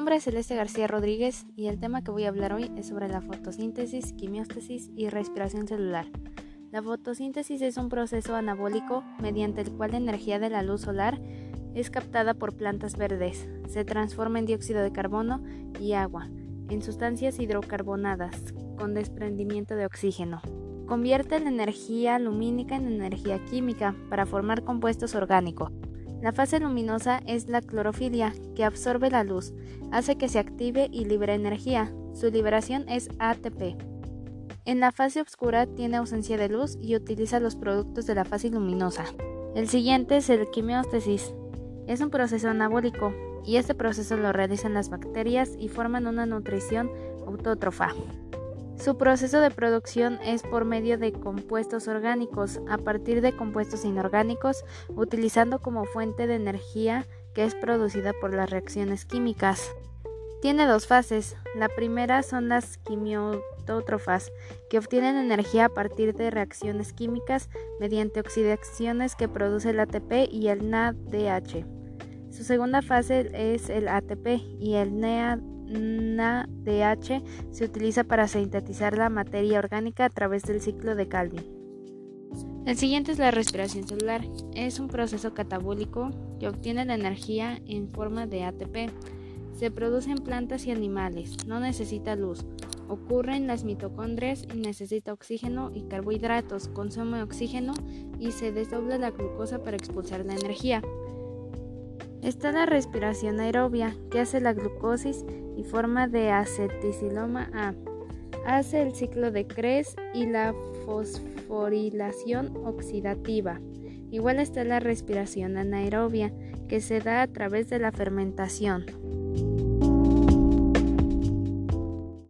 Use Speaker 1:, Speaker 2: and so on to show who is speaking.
Speaker 1: nombre es Celeste García Rodríguez y el tema que voy a hablar hoy es sobre la fotosíntesis, quimióstasis y respiración celular. La fotosíntesis es un proceso anabólico mediante el cual la energía de la luz solar es captada por plantas verdes, se transforma en dióxido de carbono y agua, en sustancias hidrocarbonadas, con desprendimiento de oxígeno. Convierte la energía lumínica en energía química para formar compuestos orgánicos. La fase luminosa es la clorofilia, que absorbe la luz, hace que se active y libere energía. Su liberación es ATP. En la fase oscura tiene ausencia de luz y utiliza los productos de la fase luminosa. El siguiente es el quimióstasis. Es un proceso anabólico y este proceso lo realizan las bacterias y forman una nutrición autótrofa. Su proceso de producción es por medio de compuestos orgánicos, a partir de compuestos inorgánicos, utilizando como fuente de energía que es producida por las reacciones químicas. Tiene dos fases. La primera son las quimiótrofas, que obtienen energía a partir de reacciones químicas mediante oxidaciones que produce el ATP y el NADH. Su segunda fase es el ATP y el NADH NADH se utiliza para sintetizar la materia orgánica a través del ciclo de Calvin. El siguiente es la respiración celular. Es un proceso catabólico que obtiene la energía en forma de ATP. Se produce en plantas y animales, no necesita luz. Ocurre en las mitocondrias y necesita oxígeno y carbohidratos, consume oxígeno y se desdobla la glucosa para expulsar la energía. Está la respiración aerobia, que hace la glucosis y forma de acetiloma A. Hace el ciclo de Krebs y la fosforilación oxidativa. Igual está la respiración anaerobia, que se da a través de la fermentación.